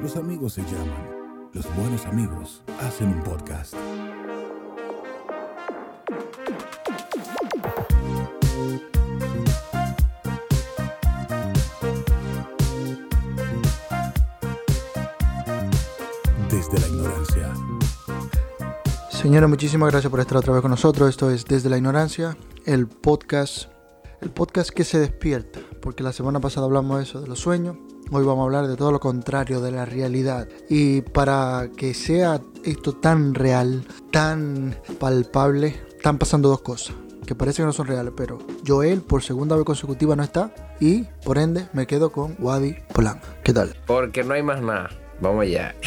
Los amigos se llaman. Los buenos amigos hacen un podcast. Desde la ignorancia. Señora, muchísimas gracias por estar otra vez con nosotros. Esto es Desde la Ignorancia, el podcast, el podcast que se despierta, porque la semana pasada hablamos de eso, de los sueños. Hoy vamos a hablar de todo lo contrario, de la realidad. Y para que sea esto tan real, tan palpable, están pasando dos cosas que parece que no son reales, pero Joel por segunda vez consecutiva no está y por ende me quedo con Wadi Polan. ¿Qué tal? Porque no hay más nada. Vamos allá.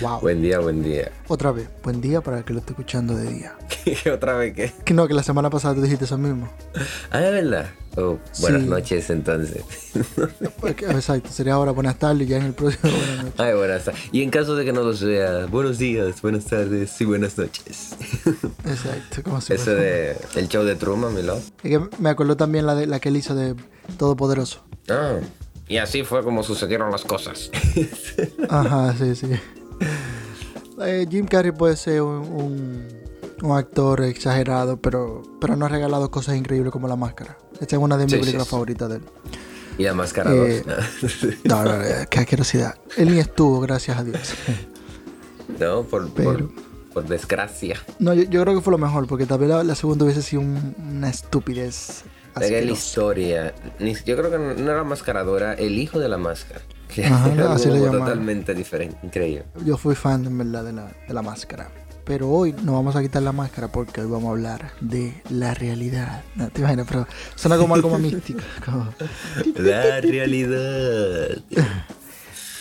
Wow. buen día, buen día. Otra vez, buen día para el que lo esté escuchando de día. ¿Otra vez qué? Que no, que la semana pasada tú dijiste eso mismo. Ah, es verdad. Oh, buenas Sí. noches entonces. Exacto, sería ahora buenas tardes y ya en el próximo buenas noches. Ay, buenas tardes. Y en caso de que no lo sea, buenos días, buenas tardes y buenas noches. Exacto, como si Eso de el show de Truman, mi love. Es que me acordó también la, de, la que él hizo de Todopoderoso. Ah, y así fue como sucedieron las cosas. Ajá, sí, sí. Eh, Jim Carrey puede ser un, un, un actor exagerado, pero, pero no ha regalado cosas increíbles como La Máscara. Esta es una de mis Sí, películas sí. favoritas de él. y la máscara Eh, 2. No, no, no, qué asquerosidad. Él ni estuvo, gracias a Dios. no, por, por, Pero- por desgracia. No, yo, yo creo que fue lo mejor, porque tal vez la, la segunda hubiese sido un- una estupidez. Es que la historia, yo creo que no era mascarado, era el hijo de la máscara. Que Ajá, era así algo totalmente diferente, increíble. Yo fui fan, en verdad, de la, de la máscara. Pero hoy no vamos a quitar la máscara porque hoy vamos a hablar de la realidad. No, te imaginas, pero suena como algo más místico. como- La realidad.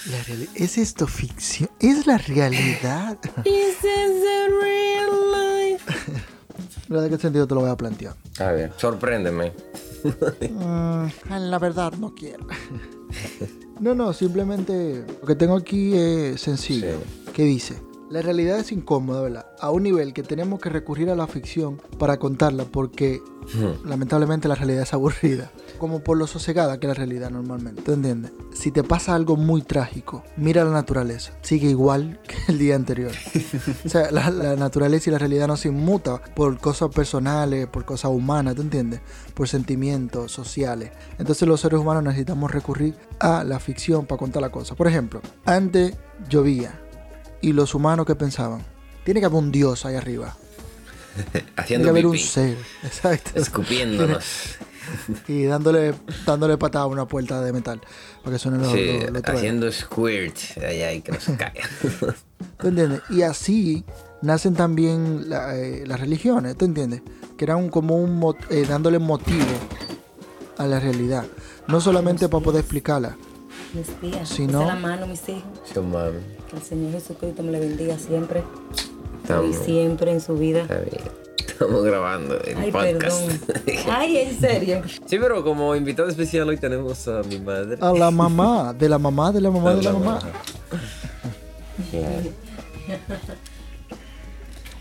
La reali- ¿Es esto ficción? ¿Es la realidad? ¿Verdad ¿De qué sentido te lo voy a plantear? A ver, sorpréndeme. Mm, la verdad no quiero. No, no, simplemente lo que tengo aquí es sencillo. ¿Qué dice? La realidad es incómoda, ¿verdad? A un nivel que tenemos que recurrir a la ficción para contarla porque lamentablemente la realidad es aburrida. Como por lo sosegada que es la realidad normalmente. ¿Te entiendes? Si te pasa algo muy trágico, mira la naturaleza. Sigue igual que el día anterior. o sea, la, la naturaleza y la realidad no se inmuta por cosas personales, por cosas humanas, ¿te entiendes? Por sentimientos sociales. Entonces los seres humanos necesitamos recurrir a la ficción para contar la cosa. Por ejemplo, antes llovía y los humanos que pensaban, tiene que haber un dios ahí arriba. Tiene Haciendo que haber un ser. Exacto. escupiéndonos. Y dándole, dándole patada a una puerta de metal para que suene los, Sí, los- los truenos. haciendo squirt allá y que no se caiga. ¿Tú entiendes? Y así nacen también la- eh, las religiones, ¿tú entiendes? Que eran como un eh, dándole motivo a la realidad. No solamente para poder explicarla. Mis días. Si no- la mano, mis hijos. Sí. Que el Señor Jesucristo me le bendiga siempre. Estamos, Y siempre en su vida. está bien. Estamos grabando el Ay, podcast. perdón. Ay, en serio. sí, pero como invitado especial hoy tenemos a mi madre. A la mamá, de la mamá, de la mamá, de la mamá. Claro.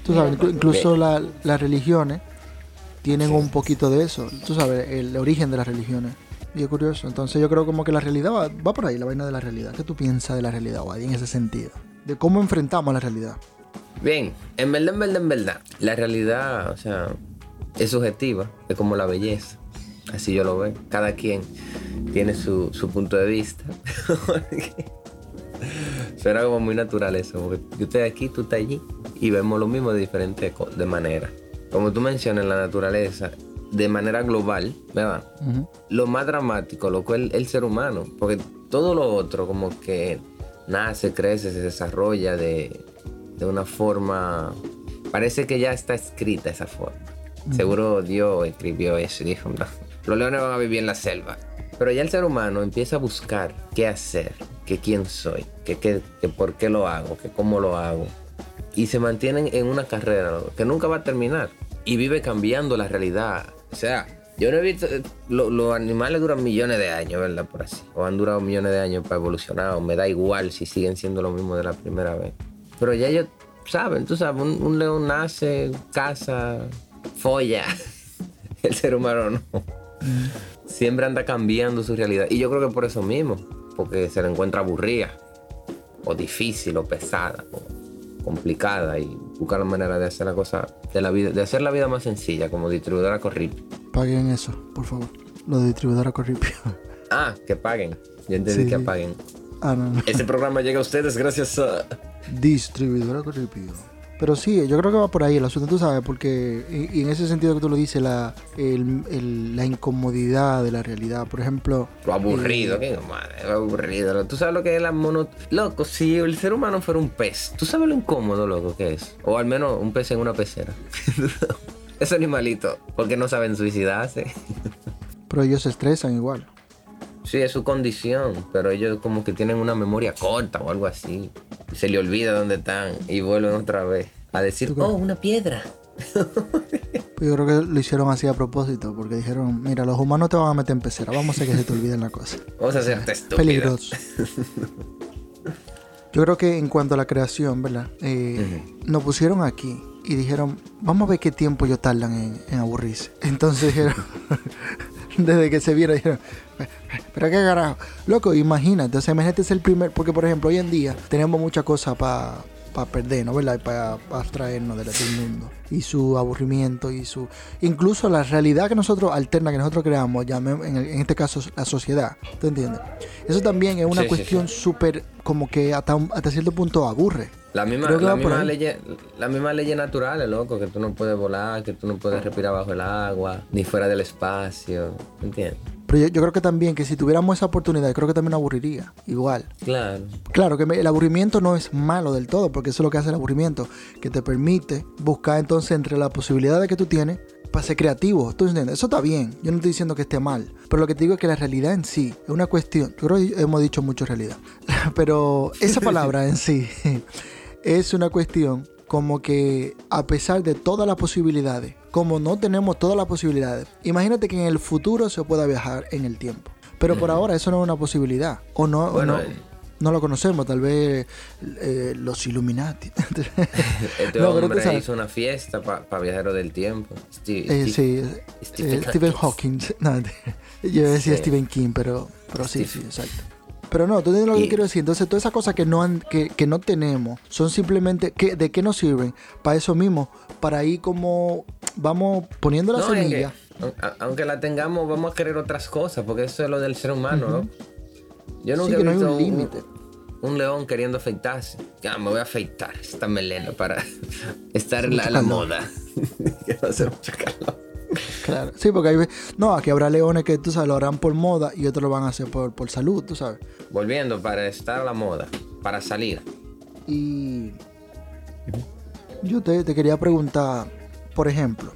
Tú sabes, inclu- incluso la- las religiones tienen un poquito de eso. Tú sabes, el origen de las religiones. Y es curioso. Entonces yo creo como que la realidad va, va por ahí, la vaina de la realidad. ¿Qué tú piensas de la realidad, Wadi, en ese sentido? De cómo enfrentamos la realidad. Bien, en verdad, en verdad, en verdad, la realidad, o sea, es subjetiva, es como la belleza. Así yo lo veo. Cada quien tiene su, su punto de vista. Suena como muy natural eso, porque yo estoy aquí, tú estás allí, y vemos lo mismo de diferentes de manera. Como tú mencionas, la naturaleza, de manera global, ¿verdad? Lo más dramático, lo cual el ser humano, porque todo lo otro como que nace, crece, se desarrolla de, de una forma, parece que ya está escrita esa forma. Seguro Dios escribió eso y dijo, no, los leones van a vivir en la selva. Pero ya el ser humano empieza a buscar qué hacer, que quién soy, que, qué- que por qué lo hago, que cómo lo hago. Y se mantienen en una carrera que nunca va a terminar. Y vive cambiando la realidad. O sea, yo no he visto. eh, lo- Los animales duran millones de años, ¿verdad? Por así. O han durado millones de años para evolucionar. O me da igual si siguen siendo lo mismo de la primera vez. Pero ya ellos saben, tú sabes, un, un león nace, caza, folla. El ser humano no. Siempre anda cambiando su realidad. Y yo creo que por eso mismo. porque se la encuentra aburrida, o difícil, o pesada, o complicada, y busca la manera de hacer la cosa, de la vida, de hacer la vida más sencilla, como distribuidora Corripio. Paguen eso, por favor. Lo de distribuidora Corripio. Ah, que paguen. Yo entendí Sí, que sí. paguen. ah, no, no. Este programa llega a ustedes gracias a. Distribuidora Corripio. Pero sí, yo creo que va por ahí el asunto, tú sabes, porque y, y en ese sentido que tú lo dices, la, el- el- la incomodidad de la realidad. Por ejemplo, Lo aburrido, eh, qué madre, lo aburrido. Tú sabes lo que es la mono... Loco, si el ser humano fuera un pez, ¿tú sabes lo incómodo, loco, que es? O al menos un pez en una pecera. Ese animalito, porque no saben suicidarse. pero ellos se estresan igual. Sí, es su condición, pero ellos como que tienen una memoria corta o algo así. Se le olvida dónde están y vuelven otra vez a decir, oh, una piedra. Yo creo que lo hicieron así a propósito, porque dijeron, mira, los humanos te van a meter en pecera, vamos a hacer que se te olviden la cosa. Vamos a hacerte estúpida. Peligroso. Yo creo que en cuanto a la creación, ¿verdad? Eh, Nos pusieron aquí y dijeron, vamos a ver qué tiempo ellos tardan en, en aburrirse. Entonces dijeron, desde que se vieron, dijeron, pero qué carajo. Loco, imagínate, entonces imagínate es el primer, porque por ejemplo hoy en día tenemos muchas cosas para perdernos, ¿verdad? Y para abstraernos del del mundo. Y su aburrimiento y su... Incluso la realidad que nosotros, alterna que nosotros creamos, llamemos, en, el- en este caso la sociedad, ¿tú entiendes? Eso también es una Sí, cuestión súper, como que hasta, un- hasta cierto punto aburre. La misma, la misma ley, la misma ley natural, loco, que tú no puedes volar, que tú no puedes respirar bajo el agua, ni fuera del espacio, ¿entiendes? Pero yo, yo creo que también que si tuviéramos esa oportunidad, creo que también aburriría. Igual. Claro. Claro que me- el aburrimiento no es malo del todo, porque eso es lo que hace el aburrimiento, que te permite buscar entonces entre las posibilidades que tú tienes para ser creativo. ¿Tú entiendes? Eso está bien. Yo no estoy diciendo que esté mal. Pero lo que te digo es que la realidad en sí es una cuestión. Yo creo que hemos dicho mucho realidad. Pero esa palabra en sí es una cuestión como que a pesar de todas las posibilidades, como no tenemos todas las posibilidades, imagínate que en el futuro se pueda viajar en el tiempo. Pero por ahora eso no es una posibilidad. O no, o Bueno, no, eh. no lo conocemos, tal vez eh, los Illuminati. Este No, pero hombre sabes. hizo una fiesta para viajeros del tiempo. Steve- Eh, Steve- sí, eh, Stephen Hawking. No, yo decía Sí. Stephen King, pero, pero sí, sí, exacto. Pero no, tú entiendes lo que quiero decir. Entonces, todas esas cosas que no, han, que, que no tenemos son simplemente. Que, ¿De qué nos sirven? Para eso mismo. Para ir como. Vamos poniendo la No, es que, semilla. aunque la tengamos, vamos a querer otras cosas, porque eso es lo del ser humano, ¿no? Yo nunca que he no hay visto un límite. un león queriendo afeitarse. Ya, me voy a afeitar esta melena para estar en la, moda. que va a hacer mucho calor. Claro. Sí, porque hay. No, aquí habrá leones que tú sabes, lo harán por moda y otros lo van a hacer por, por salud, tú sabes. Volviendo, para estar a la moda, para salir. Y yo te, te quería preguntar, por ejemplo,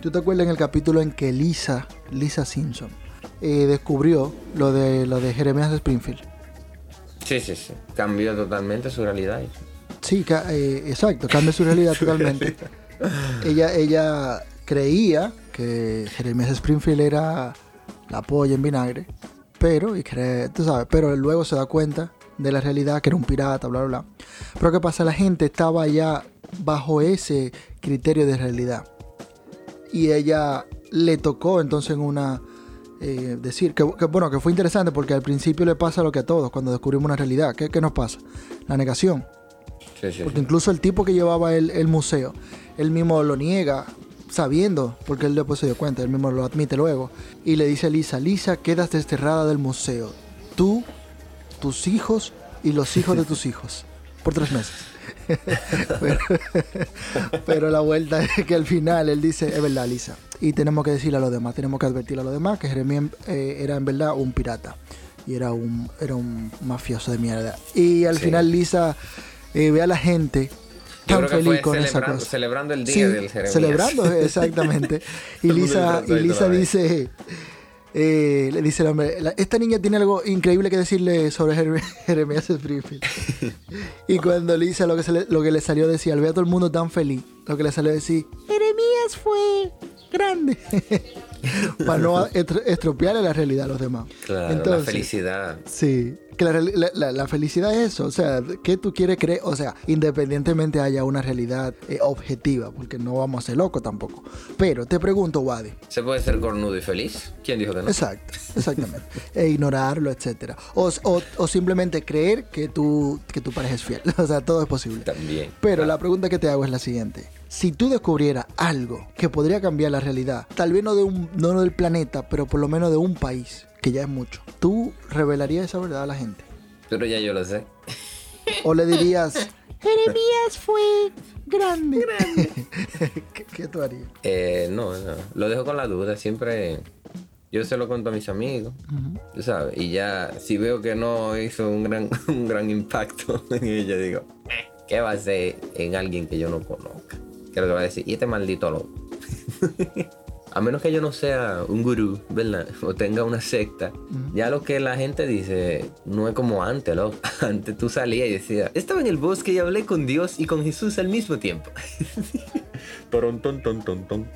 ¿tú te acuerdas en el capítulo en que Lisa, Lisa Simpson, eh, descubrió lo de lo de Jeremías Springfield? Sí, sí, sí. Cambió totalmente su realidad. Sí, ca- eh, exacto, cambia su realidad totalmente. ella, ella creía que Jeremías Springfield era la polla en vinagre, pero, y cree, tú sabes, pero luego se da cuenta de la realidad que era un pirata, bla, bla, bla. Pero ¿qué pasa? La gente estaba ya bajo ese criterio de realidad. Y ella le tocó entonces en una... eh, decir que, que, bueno, que fue interesante porque al principio le pasa lo que a todos cuando descubrimos una realidad. ¿Qué, qué nos pasa? La negación. Sí, sí, Porque sí. incluso el tipo que llevaba el, el museo, él mismo lo niega, sabiendo, porque él después se dio cuenta, él mismo lo admite luego, y le dice a Lisa, Lisa, quedas desterrada del museo, tú, tus hijos y los hijos de tus hijos, por tres meses. pero, pero la vuelta es que al final él dice, es verdad, Lisa, y tenemos que decirle a los demás, tenemos que advertirle a los demás que Jeremías eh, era en verdad un pirata. Y era un, era un mafioso de mierda. Y al Sí. final Lisa eh, ve a la gente tan feliz con esa cosa. celebrando el día Sí, del Jeremías. celebrando, exactamente. y Lisa, y Lisa la vez. dice, eh, le dice el hombre, "La- esta niña tiene algo increíble que decirle sobre Jer- Jeremías Springfield. y cuando Lisa lo que, se le, lo que le salió decir, al ver a todo el mundo tan feliz, lo que le salió decir, Jeremías fue grande. para no estro- estropearle la realidad a los demás. Claro, la Entonces, felicidad. Sí, que la, reali- la- la- la felicidad es eso, o sea, que tú quieres creer, o sea, independientemente haya una realidad eh, objetiva, porque no vamos a ser locos tampoco. Pero te pregunto, Wadi, ¿Se puede ser cornudo y feliz? ¿Quién dijo que no? exacto, exactamente, e ignorarlo, etcétera, o, o- o simplemente creer que tú que tu pareja es fiel, o sea, todo es posible. También. Pero Ah, la pregunta que te hago es la siguiente. Si tú descubrieras algo que podría cambiar la realidad, tal vez no, de un, no del planeta, pero por lo menos de un país, que ya es mucho, ¿tú revelarías esa verdad a la gente? Pero ya yo lo sé. ¿O le dirías, Jeremías fue grande? ¿Qué, qué tú harías? Eh, no, no, lo dejo con la duda. Siempre yo se lo cuento a mis amigos, tú sabes. Y ya, si veo que no hizo un gran, un gran impacto en ella, digo, "Eh, ¿qué va a hacer en alguien que yo no conozca? Lo que va a decir, y este maldito loco. A menos que yo no sea un gurú, ¿verdad? O tenga una secta. Ya lo que la gente dice no es como antes, loco. Antes tú salías y decías, estaba en el bosque y hablé con Dios y con Jesús al mismo tiempo. Torón, ton, ton, ton, ton.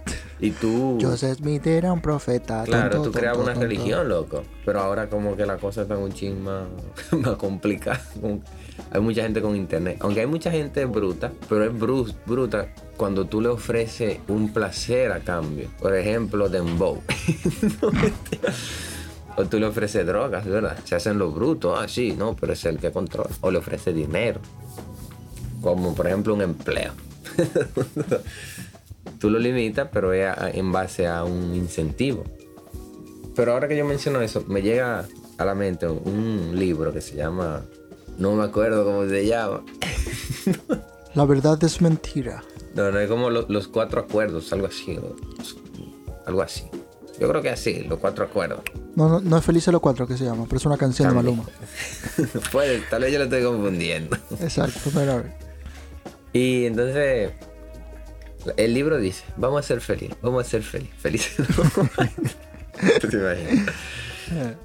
Y tú... Joseph Smith era un profeta. Claro, tonto, tú creabas tonto, una tonto. religión, loco. Pero ahora como que la cosa está un ching más, más complicada. Como- Hay mucha gente con internet. Aunque hay mucha gente bruta, pero es bru- bruta cuando tú le ofreces un placer a cambio. Por ejemplo, Dembow. O tú le ofreces drogas, ¿verdad? Se hacen los brutos. Ah, sí, no, pero es el que controla. O le ofreces dinero. Como por ejemplo un empleo. tú lo limitas, pero es en base a un incentivo. Pero ahora que yo menciono eso, me llega a la mente un libro que se llama, no me acuerdo cómo se llama. La verdad es mentira. No, no es como lo- los cuatro acuerdos, algo así. Algo así. Yo creo que así, los cuatro acuerdos. No, no, no es Felices los Cuatro que se llama, pero es una canción de. Maluma. Puede, tal vez yo lo estoy confundiendo. Exacto, pero a ver. Y entonces, el libro dice, vamos a ser felices, vamos a ser felices, felices. ¿Tú te imaginas?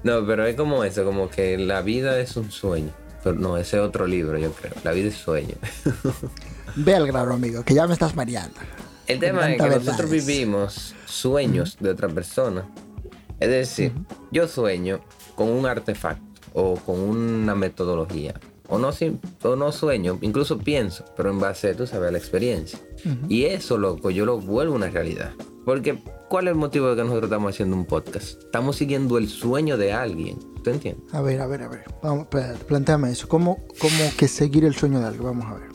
No, pero es como eso, como que la vida es un sueño. Pero no, ese es otro libro, yo creo. La vida es sueño. Ve al grano, amigo, que ya me estás mareando. El tema es que nosotros vivimos sueños de otra persona. Es decir, yo sueño con un artefacto o con una metodología. O no, o no sueño, incluso pienso, pero en base, tú sabes, a la experiencia. Y eso, loco, yo lo vuelvo una realidad. Porque, ¿cuál es el motivo de que nosotros estamos haciendo un podcast? Estamos siguiendo el sueño de alguien. ¿Tú entiendes? A ver, a ver, a ver. Vamos, planteame eso. ¿Cómo, ¿Cómo que seguir el sueño de algo? Vamos a ver.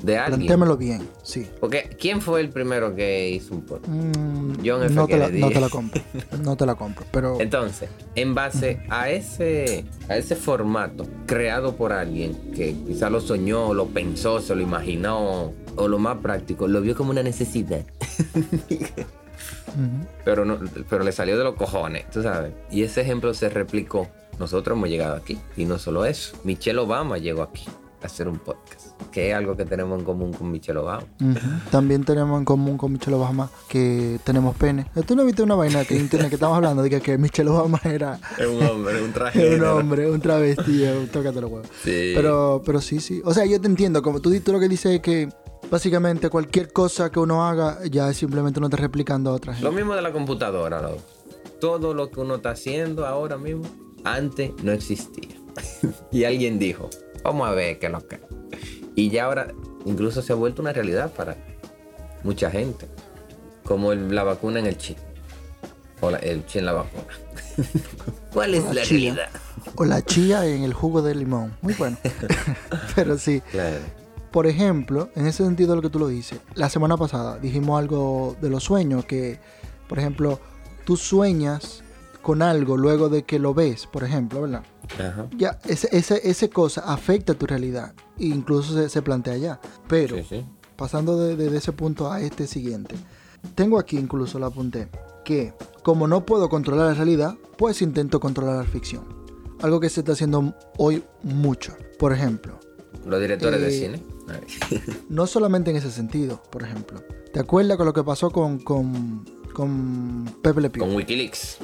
De alguien. Plantéamelo bien, sí. Porque, ¿quién fue el primero que hizo un podcast? Mm, John F. no, te la, no te la compro. No te la compro. Pero Entonces, en base a ese, a ese formato creado por alguien que quizá lo soñó, lo pensó, se lo imaginó, o lo más práctico, lo vio como una necesidad. pero, no, pero le salió de los cojones, tú sabes. Y ese ejemplo se replicó. Nosotros hemos llegado aquí. Y no solo eso. Michelle Obama llegó aquí a hacer un podcast. Que es algo que tenemos en común con Michelle Obama. también tenemos en común con Michelle Obama que tenemos pene. ¿Tú no viste una vaina que internet que estamos hablando de que, que Michelle Obama era Es un hombre, un traje. un hombre, un travesti, un tócate los huevos? Sí. Pero, pero sí, sí. O sea, yo te entiendo. Como tú, tú lo que dices es que básicamente cualquier cosa que uno haga ya es simplemente uno está replicando a otra gente. Lo mismo de la computadora, loco. Todo lo que uno está haciendo ahora mismo, antes no existía. y alguien dijo, vamos a ver qué es lo que. Y ya ahora incluso se ha vuelto una realidad para mucha gente. Como el- la vacuna en el chip. O la- el chip en la vacuna. ¿Cuál es La la, chía. realidad? O la chía en el jugo de limón. Muy bueno. pero sí. Claro. Por ejemplo, en ese sentido lo que tú lo dices, la semana pasada dijimos algo de los sueños, que, por ejemplo, tú sueñas con algo luego de que lo ves, por ejemplo, ¿verdad? Ajá. Ya, ese, ese, ese cosa afecta tu realidad, e incluso se, se plantea ya. Pero, Sí, sí. pasando de, de- de ese punto a este siguiente, tengo aquí incluso lo apunté, que como no puedo controlar la realidad, pues intento controlar la ficción. Algo que se está haciendo hoy mucho. Por ejemplo, Los directores de Eh, cine. No solamente en ese sentido, por ejemplo. ¿Te acuerdas con lo que pasó con, con, con Pepe Le Pew? Con Wikileaks.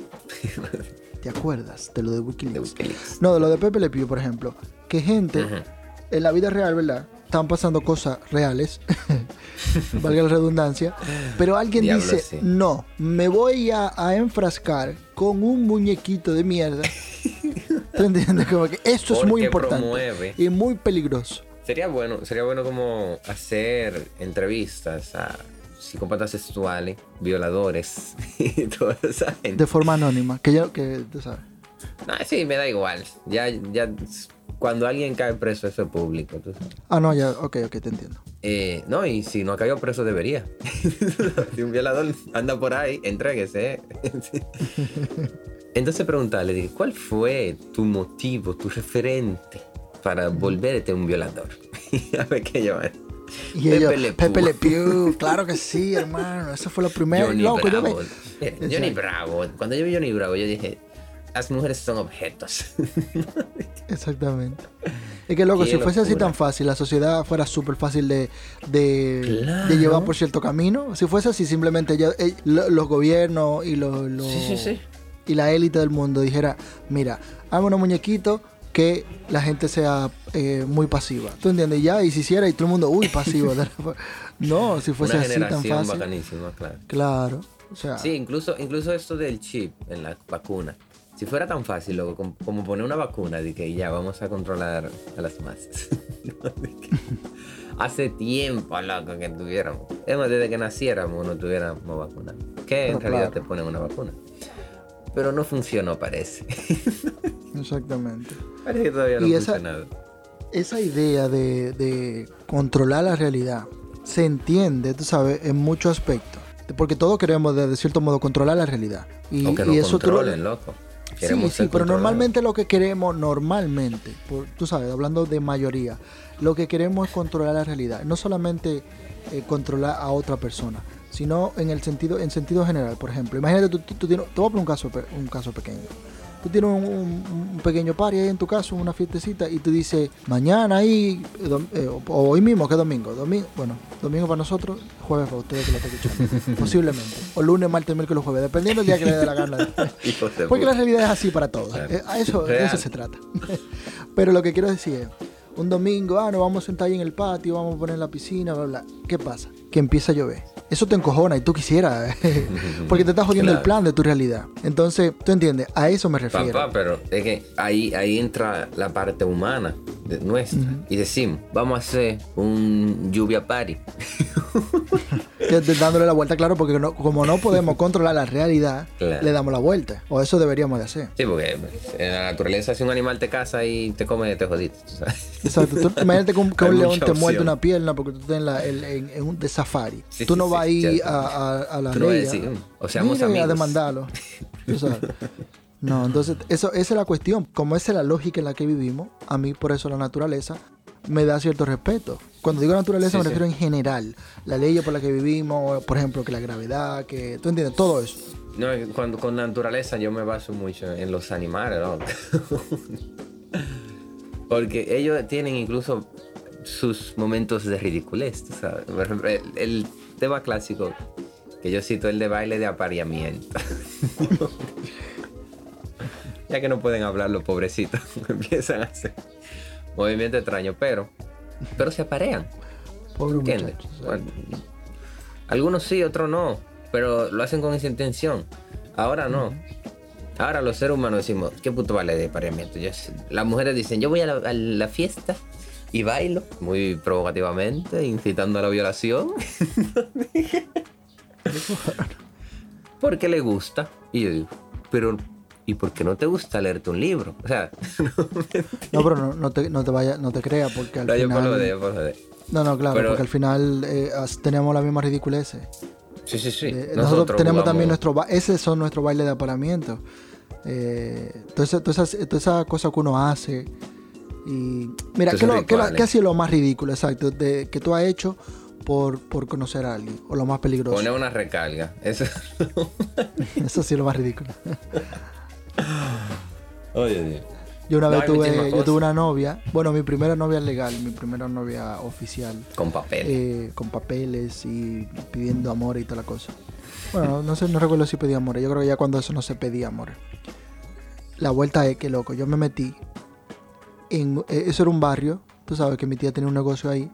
¿Te acuerdas de lo de De Wikileaks? No, de lo de Pepe Le Pew, por ejemplo. Que gente en la vida real, ¿verdad? estaban pasando cosas reales, valga la redundancia, pero alguien Diablo, dice, sí. no, me voy a, a enfrascar con un muñequito de mierda. ¿Tú entiendes? Como que esto es muy importante promueve. y muy peligroso. Sería bueno, sería bueno como hacer entrevistas a psicópatas sexuales, violadores y toda esa gente. De forma anónima, que yo, que tú sabes. No, sí, me da igual. Ya, ya, cuando alguien cae preso, eso es público. tú sabes. Ah, no, ya, ok, ok, te entiendo. Eh, no, y si no ha caído preso, debería. si un violador anda por ahí, entréguese. ¿eh? Entonces preguntarle, dije, ¿cuál fue tu motivo, tu referente para volverte un violador? a ver qué llaman. Y Pepe ellos, Le. Pepe Le Pew, claro que sí, hermano. Esa fue la primera. Johnny Loco, yo Bravo. me- Mira, Johnny. Bravo. Cuando yo vi Johnny Bravo, yo dije, las mujeres son objetos. Exactamente. Es que loco, Qué si fuese así tan fácil, la sociedad fuera súper fácil de, de, Claro. de llevar por cierto camino. Si fuese así, simplemente ya, eh, lo- los gobiernos y los, los- Sí, sí, sí. y la élite del mundo dijera, mira, hazme unos muñequitos que la gente sea eh, muy pasiva. ¿Tú entiendes? Ya, y si hiciera y todo el mundo, uy, pasivo. no, si fuese Una así tan fácil. bacanísima, claro. Claro. O sea, Sí, incluso, incluso esto del chip en la vacuna. Si fuera tan fácil, loco, como, como poner una vacuna de que ya vamos a controlar a las masas. Hace tiempo, loco, que tuviéramos. Es más, desde que naciéramos no tuviéramos vacuna. Que en Pero realidad claro. te ponen una vacuna. Pero no funcionó, parece. exactamente. parece que todavía no Y esa- funcionado. esa idea de, de controlar la realidad se entiende, tú sabes, en muchos aspectos. Porque todos queremos, de, de cierto modo, controlar la realidad. Y, o que y eso lo- controlen, loco. Sí, Queremos sí, pero normalmente lo que queremos, normalmente, por, tú sabes, hablando de mayoría, lo que queremos es controlar la realidad. No solamente eh, controlar a otra persona, sino en el sentido, en sentido general. Por ejemplo, imagínate, tú, tú- tú tienes, te voy a poner un caso, un caso pequeño. Tú tienes un, un- un pequeño party ahí en tu casa, una fiestecita, y tú dices, mañana ahí, eh, eh, o, o hoy mismo, que es domingo. Domingo, bueno, domingo para nosotros, jueves para ustedes que lo están escuchando. Posiblemente. O lunes, martes, miércoles, jueves, dependiendo del día que le dé la gana. Porque la realidad es así para todos. Eh, A eso, de eso se trata. Pero lo que quiero decir es, un domingo, ah, nos vamos a sentar ahí en el patio, vamos a poner en la piscina, bla, bla. ¿Qué pasa? Que empieza a llover. Eso te encojona y tú quisieras, porque te estás jodiendo el plan de tu realidad. Entonces, tú entiendes, a eso me refiero. Papá, pero es que ahí, ahí entra la parte humana de nuestra. Y decimos, vamos a hacer un lluvia party. Dándole la vuelta, claro, porque no- como no podemos controlar la realidad, Claro. le damos la vuelta. O eso deberíamos de hacer. Sí, porque en la naturaleza si un animal te caza y te come, te jodiste. Exacto. Tú- imagínate que un, que un león te muerde una pierna porque tú estás en, la- en- en- en un de safari. Sí, tú sí, no sí, vas a ir cierto. a, a- a la Tú a ley decir, "Mm, o seamos mire, a amigos". demandarlo. Tú sabes. No, entonces eso, esa es la cuestión. Como esa es la lógica en la que vivimos, a mí por eso la naturaleza me da cierto respeto. Cuando digo naturaleza Sí, me sí. refiero en general. La ley por la que vivimos, por ejemplo, que la gravedad, que... ¿Tú entiendes? Todo eso. No, cuando con naturaleza yo me baso mucho en los animales, ¿no? Porque ellos tienen incluso sus momentos de ridiculez, tú ¿sabes? Por ejemplo, el, el tema clásico que yo cito, el de baile de apareamiento. ya que no pueden hablar los pobrecitos, empiezan a hacer movimientos extraños, pero, pero se aparean. Pobre ¿Entiendes? Bueno, algunos sí, otros no, pero lo hacen con esa intención. Ahora no. Ahora los seres humanos decimos, ¿qué puto vale de pareamiento? Yo las mujeres dicen, yo voy a la, a la fiesta y bailo, muy provocativamente, incitando a la violación. Porque le gusta. Y yo digo, pero ¿y por qué no te gusta leerte un libro? O sea, No, pero no, no te, no te vayas, no te creas, porque al no, yo final... de, por lo de. No, no, claro, Pero- porque al final eh, teníamos la misma ridiculeces. Sí, sí, sí. Eh, nosotros, tenemos jugamos- también nuestro ese son nuestro baile de aparamiento eh, entonces todas esas esas cosas que uno hace y mira ¿qué, lo- qué qué ha sido lo más ridículo exacto de, que tú has hecho por, por conocer a alguien o lo más peligroso Poner una recarga. Eso. eso sí es lo más ridículo Oye, Dios. yo una No, vez tuve yo tuve una novia bueno mi primera novia legal mi primera novia oficial Con papel. eh, con papeles y pidiendo amor y toda la cosa. Bueno, no, sé, no recuerdo si pedía amor. Yo creo que ya cuando eso no se pedía amor. La vuelta es que, loco, yo me metí en... eh, eso era un barrio, tú sabes que mi tía tenía un negocio ahí.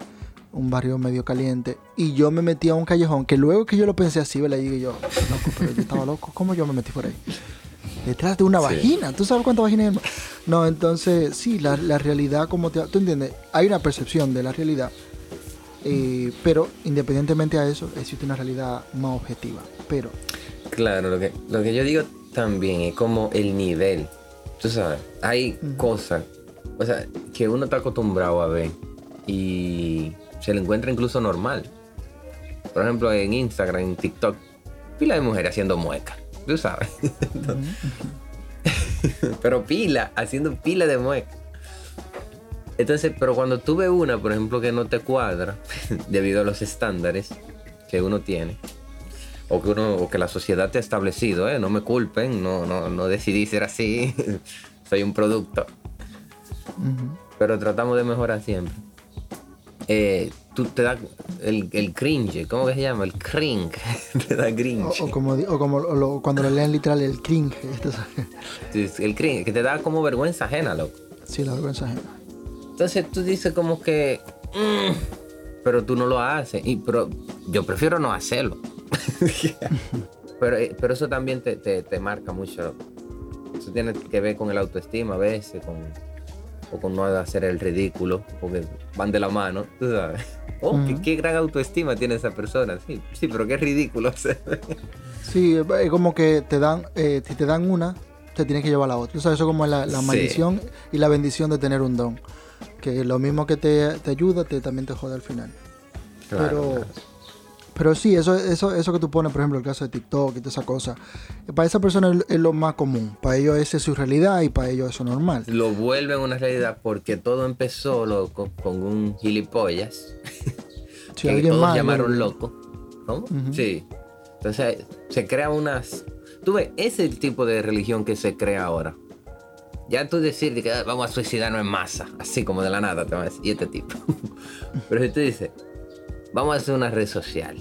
un barrio medio caliente, y yo me metí a un callejón que luego que yo lo pensé así, ¿verdad? Y digo yo, loco, pero yo estaba loco, ¿cómo yo me metí por ahí? Detrás de una Sí. vagina, ¿tú sabes cuántas vaginas hay? No, entonces, sí, la, la realidad, como te, tú entiendes, hay una percepción de la realidad, eh, pero independientemente a eso, existe una realidad más objetiva. Pero, Claro, lo que, lo que yo digo también es como el nivel. Tú sabes, hay cosas, o sea, que uno está acostumbrado a ver y se le encuentra incluso normal. Por ejemplo, en Instagram, en TikTok, pila de mujeres haciendo muecas, tú sabes. pero pila, haciendo pila de muecas. Entonces, pero cuando tú ves una, por ejemplo, que no te cuadra, debido a los estándares que uno tiene, o que uno, o que la sociedad te ha establecido, ¿eh? no me culpen, no, no, no decidí ser así, soy un producto. Pero tratamos de mejorar siempre. Eh, tú te da el, el cringe, ¿cómo que se llama? El cringe, te da o, cringe. o como, di- o como lo- cuando lo leen literal, el cringe, esto es- El cringe, que te da como vergüenza ajena, loco. sí, la vergüenza ajena. Entonces tú dices como que, "Mm", pero tú no lo haces. Y, pero yo prefiero no hacerlo. pero, eh, pero eso también te, te- te marca mucho. Eso tiene que ver con el autoestima a veces, con, o con no hacer el ridículo, porque van de la mano, tú sabes. Oh, qué, gran autoestima tiene esa persona. Sí, sí, pero qué ridículo. Sí, es como que te dan, eh, si te dan una, te tienes que llevar la otra. Tú sabes, eso como la, la Sí. maldición y la bendición de tener un don. Que lo mismo que te, te ayuda, te, también te jode al final. Claro, pero, claro. Pero sí, eso, eso, eso que tú pones, por ejemplo, el caso de TikTok y toda esa cosa, para esa persona es, es lo más común. Para ellos esa es su realidad y para ellos eso es normal. Lo vuelven una realidad porque todo empezó loco con un gilipollas. Si que alguien todos más llamaron lo- loco. ¿Cómo? Ujú. Sí. Entonces se crea unas. Tú ves, ese tipo de religión que se crea ahora. Ya tú decir de que "Ah, vamos a suicidarnos en masa, así como de la nada, te vas a decir, y este tipo. Pero si tú dices, vamos a hacer una red social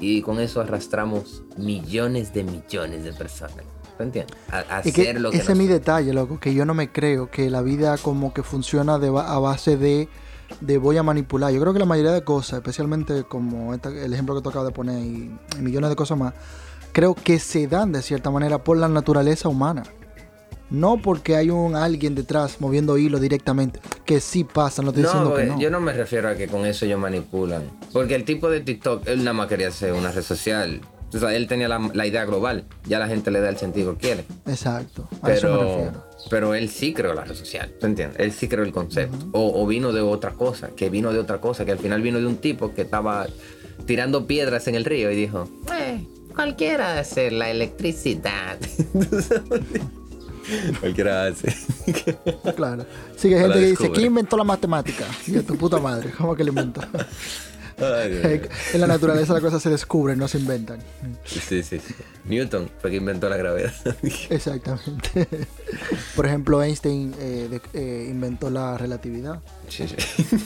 y con eso arrastramos millones de millones de personas. ¿Tú entiendes? A, a Es que hacer lo que ese es mi detalle, loco, que yo no me creo que la vida como que funciona de a base de, de voy a manipular. Yo creo que la mayoría de cosas, especialmente como esta- el ejemplo que tú acabas de poner y, y millones de cosas más, creo que se dan de cierta manera por la naturaleza humana. No porque hay un alguien detrás moviendo hilo directamente, que sí pasa, no estoy No, diciendo que no. yo no me refiero a que con eso ellos manipulan. Porque el tipo de TikTok, él nada más quería hacer una red social. O sea, él tenía la, la idea global. Ya la gente le da el sentido que quiere. Exacto, a eso me Pero, refiero. pero él sí creó la red social. ¿Tú entiendes? Él sí creó el concepto. o, o vino de otra cosa. Que vino de otra cosa. Que al final vino de un tipo que estaba tirando piedras en el río y dijo: "Eh, cualquiera hace la electricidad. cualquiera hace. Claro. Sí, que hay Lo gente que dice. ¿quién inventó la matemática? Y tu puta madre, ¿cómo que la inventó? Ay, en la naturaleza las cosas se descubren, no se inventan. Sí, sí, sí. Newton fue quien inventó la gravedad. Exactamente. Por ejemplo, Einstein eh, de- eh, inventó la relatividad. sí, sí.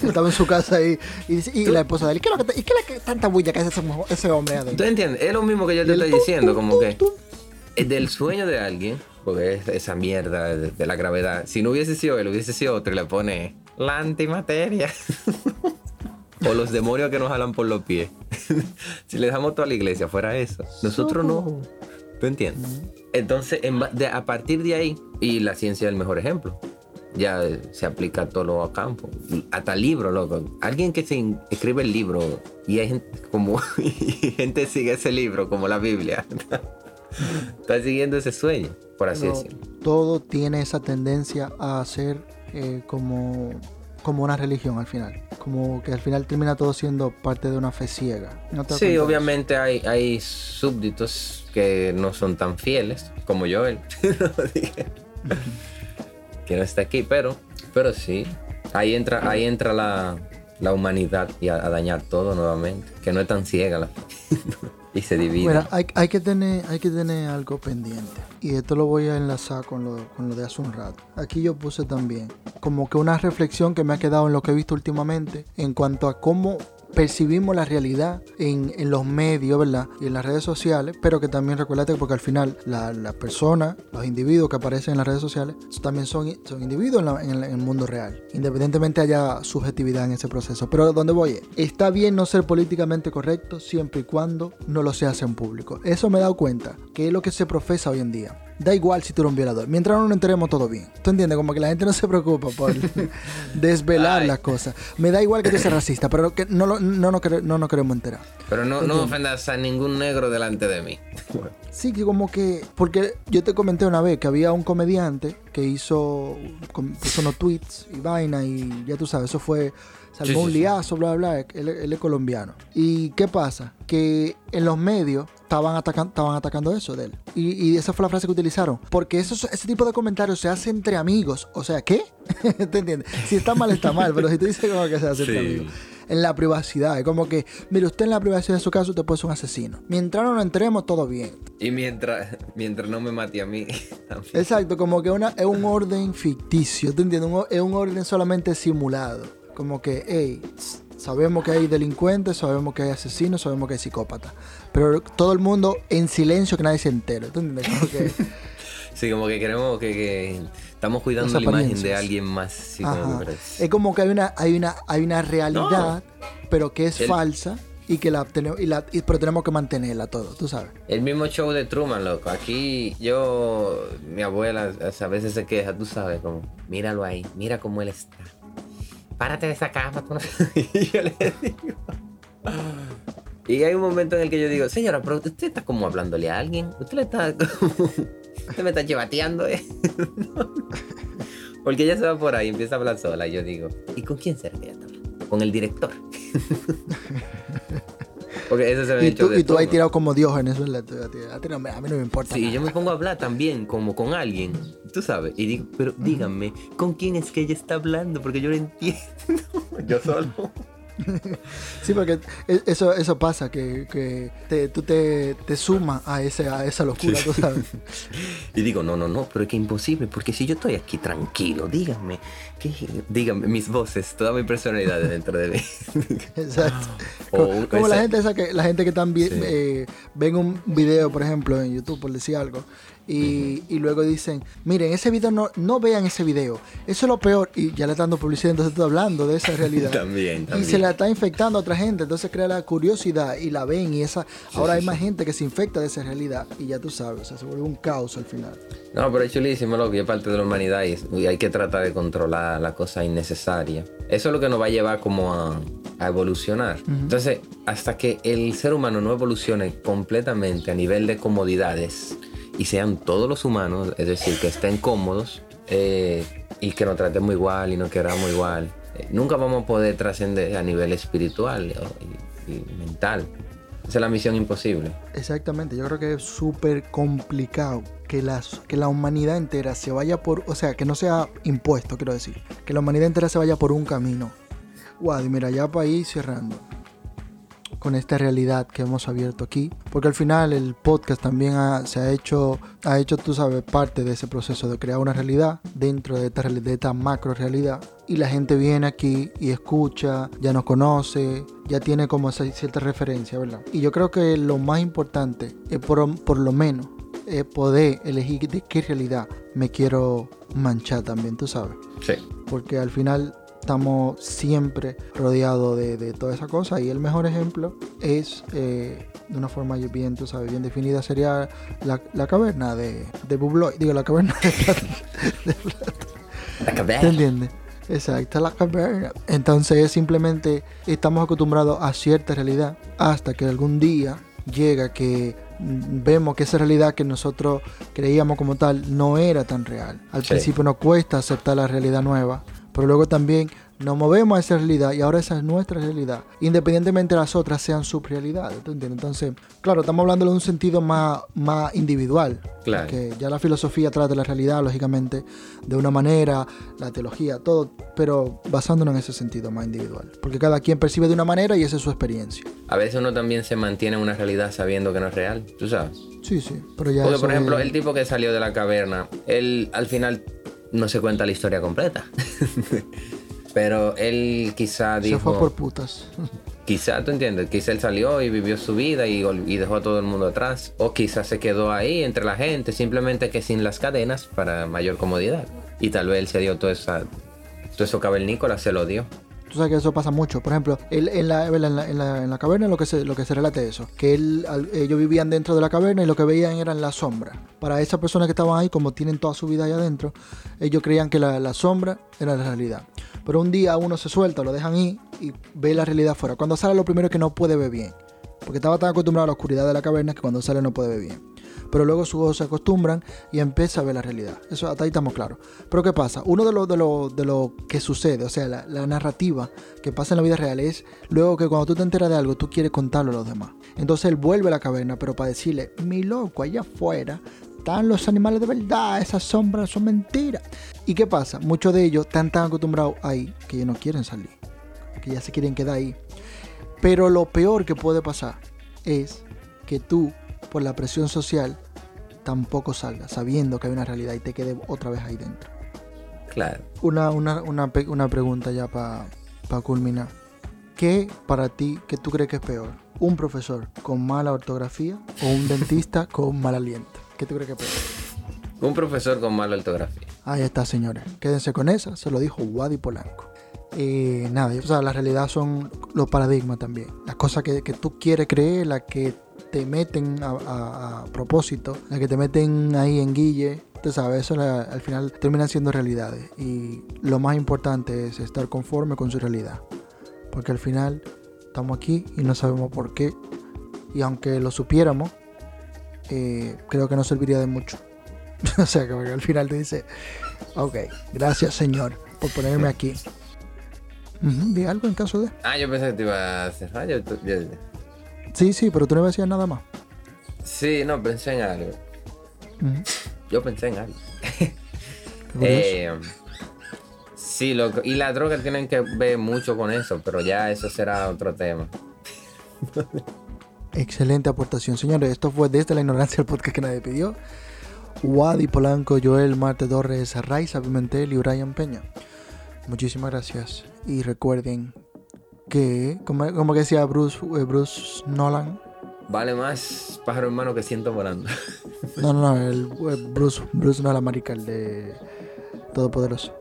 Estaba en su casa ahí y, dice- y la esposa de él, ¿qué es lo que, te- y qué es lo que tanta bulla que hace ese, ese hombre ¿Tú adentro? entiendes? Es lo mismo que yo Y te estoy diciendo, tum, como tum, que es del sueño de alguien, es esa mierda de, de la gravedad. Si no hubiese sido él, hubiese sido otro y le pone la antimateria. o los demonios que nos jalan por los pies. si le dejamos toda la iglesia fuera eso. Nosotros no. ¿Tú entiendes? Entonces, en de- a partir de ahí, y la ciencia es el mejor ejemplo. Ya se aplica a todos los campos. Hasta libros, loco. Alguien que se escribe el libro y hay gente como y gente sigue ese libro como la Biblia. Está siguiendo ese sueño, por así Pero decirlo. todo tiene esa tendencia a ser eh, como, como una religión al final. Como que al final termina todo siendo parte de una fe ciega. ¿No Sí, obviamente hay, hay súbditos que no son tan fieles como yo, él. Que no está aquí, pero, pero sí. Ahí entra, ahí entra la, la humanidad y a, a dañar todo nuevamente. Que no es tan ciega la y se divide. Mira, hay, hay que tener, hay que tener algo pendiente. Y esto lo voy a enlazar con lo, con lo de hace un rato. Aquí yo puse también como que una reflexión que me ha quedado en lo que he visto últimamente en cuanto a cómo percibimos la realidad en, en los medios, ¿verdad? Y en las redes sociales, pero que también recuérdate porque al final la- las personas, los individuos que aparecen en las redes sociales, también son, son individuos en, la- el- mundo real, independientemente haya subjetividad en ese proceso. Pero ¿dónde voy? es, Está bien no ser políticamente correcto siempre y cuando no lo se hace en público. Eso me he dado cuenta, que es lo que se profesa hoy en día. Da igual si tú eres un violador. Mientras no nos enteremos todo bien. ¿Tú entiendes? Como que la gente no se preocupa por desvelar Ay. las cosas. Me da igual que tú seas racista, pero que no, lo- no, no, quere- no nos queremos enterar. Pero no, no ofendas a ningún negro delante de mí. Sí, que como que. Porque yo te comenté una vez que había un comediante que hizo. Puso unos tweets y vaina y ya tú sabes, eso fue. Sí, sí, un liazo, bla, bla, bla. Él, él es colombiano. ¿Y qué pasa? Que en los medios estaban, atacan- estaban atacando eso de él. Y, y esa fue la frase que utilizaron. Porque esos, ese tipo de comentarios se hace entre amigos. O sea, ¿qué? ¿Te entiendes? Si está mal, está mal. Pero si tú dices como que se hace entre amigos en la privacidad. Es como que, mire, usted en la privacidad de su casa, usted puede ser un asesino. Mientras no nos enteremos, todo bien. Y mientras, mientras no me mate a mí, también. Exacto, como que una, es un orden ficticio, ¿te entiendes? Un es un orden solamente simulado. Como que, hey, sabemos que hay delincuentes, sabemos que hay asesinos, sabemos que hay psicópatas. Pero todo el mundo en silencio, que nadie se entere, ¿tú entiendes? Como que, Sí, como que queremos que, que estamos cuidando la imagen de alguien más. Sí, como Es como que hay una, hay una, hay una realidad, pero que es El- falsa y que la tenemos, y la, y- pero tenemos que mantenerla todo, tú sabes. El mismo show de Truman, loco. Aquí yo, mi abuela a veces se queja, tú sabes, como, míralo ahí, mira cómo él está. Párate de esa cama. tú no-". y yo le digo. Y hay un momento en el que yo digo, señora, pero usted está como hablándole a alguien. Usted le está. Usted me está llevateando, ¿eh? Porque ella se va por ahí, empieza a hablar sola. Y yo digo, ¿y con quién será que ella está hablando? Con el director. Porque eso se ve en Y tú, y tú ahí tirado como Diógenes, ¿verdad? Tú- A ti, a no mí no me importa. Sí, y yo nada. me pongo a hablar también como con alguien, tú sabes, y digo, pero díganme, ¿con quién es que ella está hablando? Porque yo no entiendo. yo solo. Sí, porque e- eso, eso pasa, que, que te- tú te, te sumas a, ese, a esa locura, tú sabes. Y digo, no, no, no, pero es que imposible, porque si yo estoy aquí tranquilo, díganme, ¿qué? díganme mis voces, toda mi personalidad dentro de mí. Exacto. O Como, la gente esa que la gente que también Sí. eh, ven un video, por ejemplo, en YouTube, por decir algo, y, y luego dicen, miren, ese video no, no vean ese video, eso es lo peor, y ya le están dando publicidad, entonces estoy hablando de esa realidad. También, Y también. se la está infectando a otra gente, entonces crea la curiosidad y la ven y esa ahora sí, hay más gente que se infecta de esa realidad y ya tú sabes, o sea, se vuelve un caos al final. No, pero es chulísimo, loco, y es parte de la humanidad y, y hay que tratar de controlar la cosa innecesaria. Eso es lo que nos va a llevar como a, a evolucionar. Entonces, hasta que el ser humano no evolucione completamente a nivel de comodidades y sean todos los humanos, es decir, que estén cómodos eh, y que nos tratemos igual y nos queramos igual, eh, nunca vamos a poder trascender a nivel espiritual o- y- mental. Esa es la misión imposible. Exactamente, yo creo que es súper complicado que, las, que la humanidad entera se vaya por, o sea, que no sea impuesto, quiero decir, que la humanidad entera se vaya por un camino. Guau, y mira, ya para ir cerrando con esta realidad que hemos abierto aquí, porque al final el podcast también ha- se ha hecho, ha hecho, tú sabes, parte de ese proceso de crear una realidad dentro de esta, de esta macro realidad. Y la gente viene aquí y escucha, ya nos conoce, ya tiene como esa cierta referencia, ¿verdad? Y yo creo que lo más importante es por, por lo menos eh, poder elegir de qué realidad me quiero manchar también, tú sabes Sí. porque al final estamos siempre rodeados de, de toda esa cosa y el mejor ejemplo es eh, de una forma bien, tú sabes, bien definida sería la, la caverna de, de Bubloy, digo la caverna de Platón, La cabeza. ¿te entiendes? Exacto, la caverna. Entonces simplemente estamos acostumbrados a cierta realidad hasta que algún día llega que vemos que esa realidad que nosotros creíamos como tal no era tan real. Al Sí. principio nos cuesta aceptar la realidad nueva, pero luego también nos movemos a esa realidad y ahora esa es nuestra realidad, independientemente de las otras sean subrealidades, ¿tú entiendes? Entonces, claro, estamos hablando de un sentido más, más individual, Claro. que ya la filosofía trata la realidad, lógicamente, de una manera, la teología, todo, pero basándonos en ese sentido más individual, porque cada quien percibe de una manera y esa es su experiencia. A veces uno también se mantiene en una realidad sabiendo que no es real, tú sabes. Sí, sí, pero ya Porque, por ejemplo, es- el tipo que salió de la caverna, él al final no se cuenta la historia completa. Pero él quizá se dijo... fue por putas. Quizá, tú entiendes, quizá él salió y vivió su vida y, dejó a todo el mundo atrás. O quizá se quedó ahí entre la gente, simplemente que sin las cadenas para mayor comodidad. Y tal vez él se dio toda esa, todo eso cavernícola, se lo dio. Tú sabes que eso pasa mucho. Por ejemplo, él, en, la, en, la, en, la, en la caverna lo que se, lo que se relata es eso. Que ellos vivían dentro de la caverna y lo que veían eran las sombras. Para esas personas que estaban ahí, como tienen toda su vida ahí adentro, ellos creían que la, la sombra era la realidad. Pero un día uno se suelta, lo dejan ir y ve la realidad afuera. Cuando sale lo primero es que no puede ver bien. Porque estaba tan acostumbrado a la oscuridad de la caverna que cuando sale no puede ver bien. Pero luego sus ojos se acostumbran y empieza a ver la realidad. Eso hasta ahí estamos claros. Pero ¿qué pasa? Uno de lo, de lo, de lo que sucede, o sea, la, narrativa que pasa en la vida real es luego que cuando tú te enteras de algo, tú quieres contarlo a los demás. Entonces él vuelve a la caverna, pero para decirle, mi loco, allá afuera están los animales de verdad, esas sombras son mentiras. ¿Y qué pasa? Muchos de ellos están tan acostumbrados ahí que ya no quieren salir, que ya se quieren quedar ahí. Pero lo peor que puede pasar es que tú, por la presión social, tampoco salgas sabiendo que hay una realidad y te quedes otra vez ahí dentro. Claro. Una, una, una, una pregunta ya para culminar. ¿Qué para ti, qué tú crees que es peor? ¿Un profesor con mala ortografía o un dentista con mal aliento? ¿Qué tú crees que es peor? Un profesor con mala ortografía. Ahí está, señores. Quédense con esa. Se lo dijo Wadi Polanco. Eh, nada, o sea, la realidad son los paradigmas también. Las cosas que, que tú quieres creer, las que te meten a, a- a propósito, las que te meten ahí en guille. Tú sabes, eso la- al final terminan siendo realidades. Y lo más importante es estar conforme con su realidad. Porque al final estamos aquí y no sabemos por qué. Y aunque lo supiéramos, eh, creo que no serviría de mucho. o sea, que al final te dice, ok, gracias Señor por ponerme aquí. Di algo en caso de... Ah, yo pensé que te iba a hacer. Ah, yo- yo- Sí, sí, pero tú no me decías nada más. Sí, no, pensé en algo. Ujú, Yo pensé en algo. Eh, sí, loco. Y las drogas tienen que ver mucho con eso, pero ya eso será otro tema. Excelente aportación, señores. Esto fue desde la ignorancia el podcast que nadie pidió. Wadi Polanco, Joel, Marte Torres, Raiza Pimentel y Brian Peña. Muchísimas gracias. Y recuerden que, como, como que decía Bruce, eh, Bruce Nolan, Vale más pájaro hermano que siento volando. no, no, no, el, eh, Bruce, Bruce Nolan, marica, el de Todopoderoso.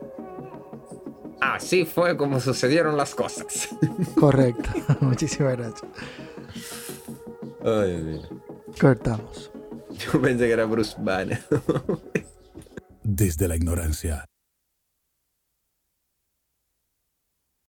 Así fue como sucedieron las cosas. Correcto. Muchísimas gracias. Ay, Dios mío. Cortamos. Yo pensé que era Bruce Banner. Desde la ignorancia.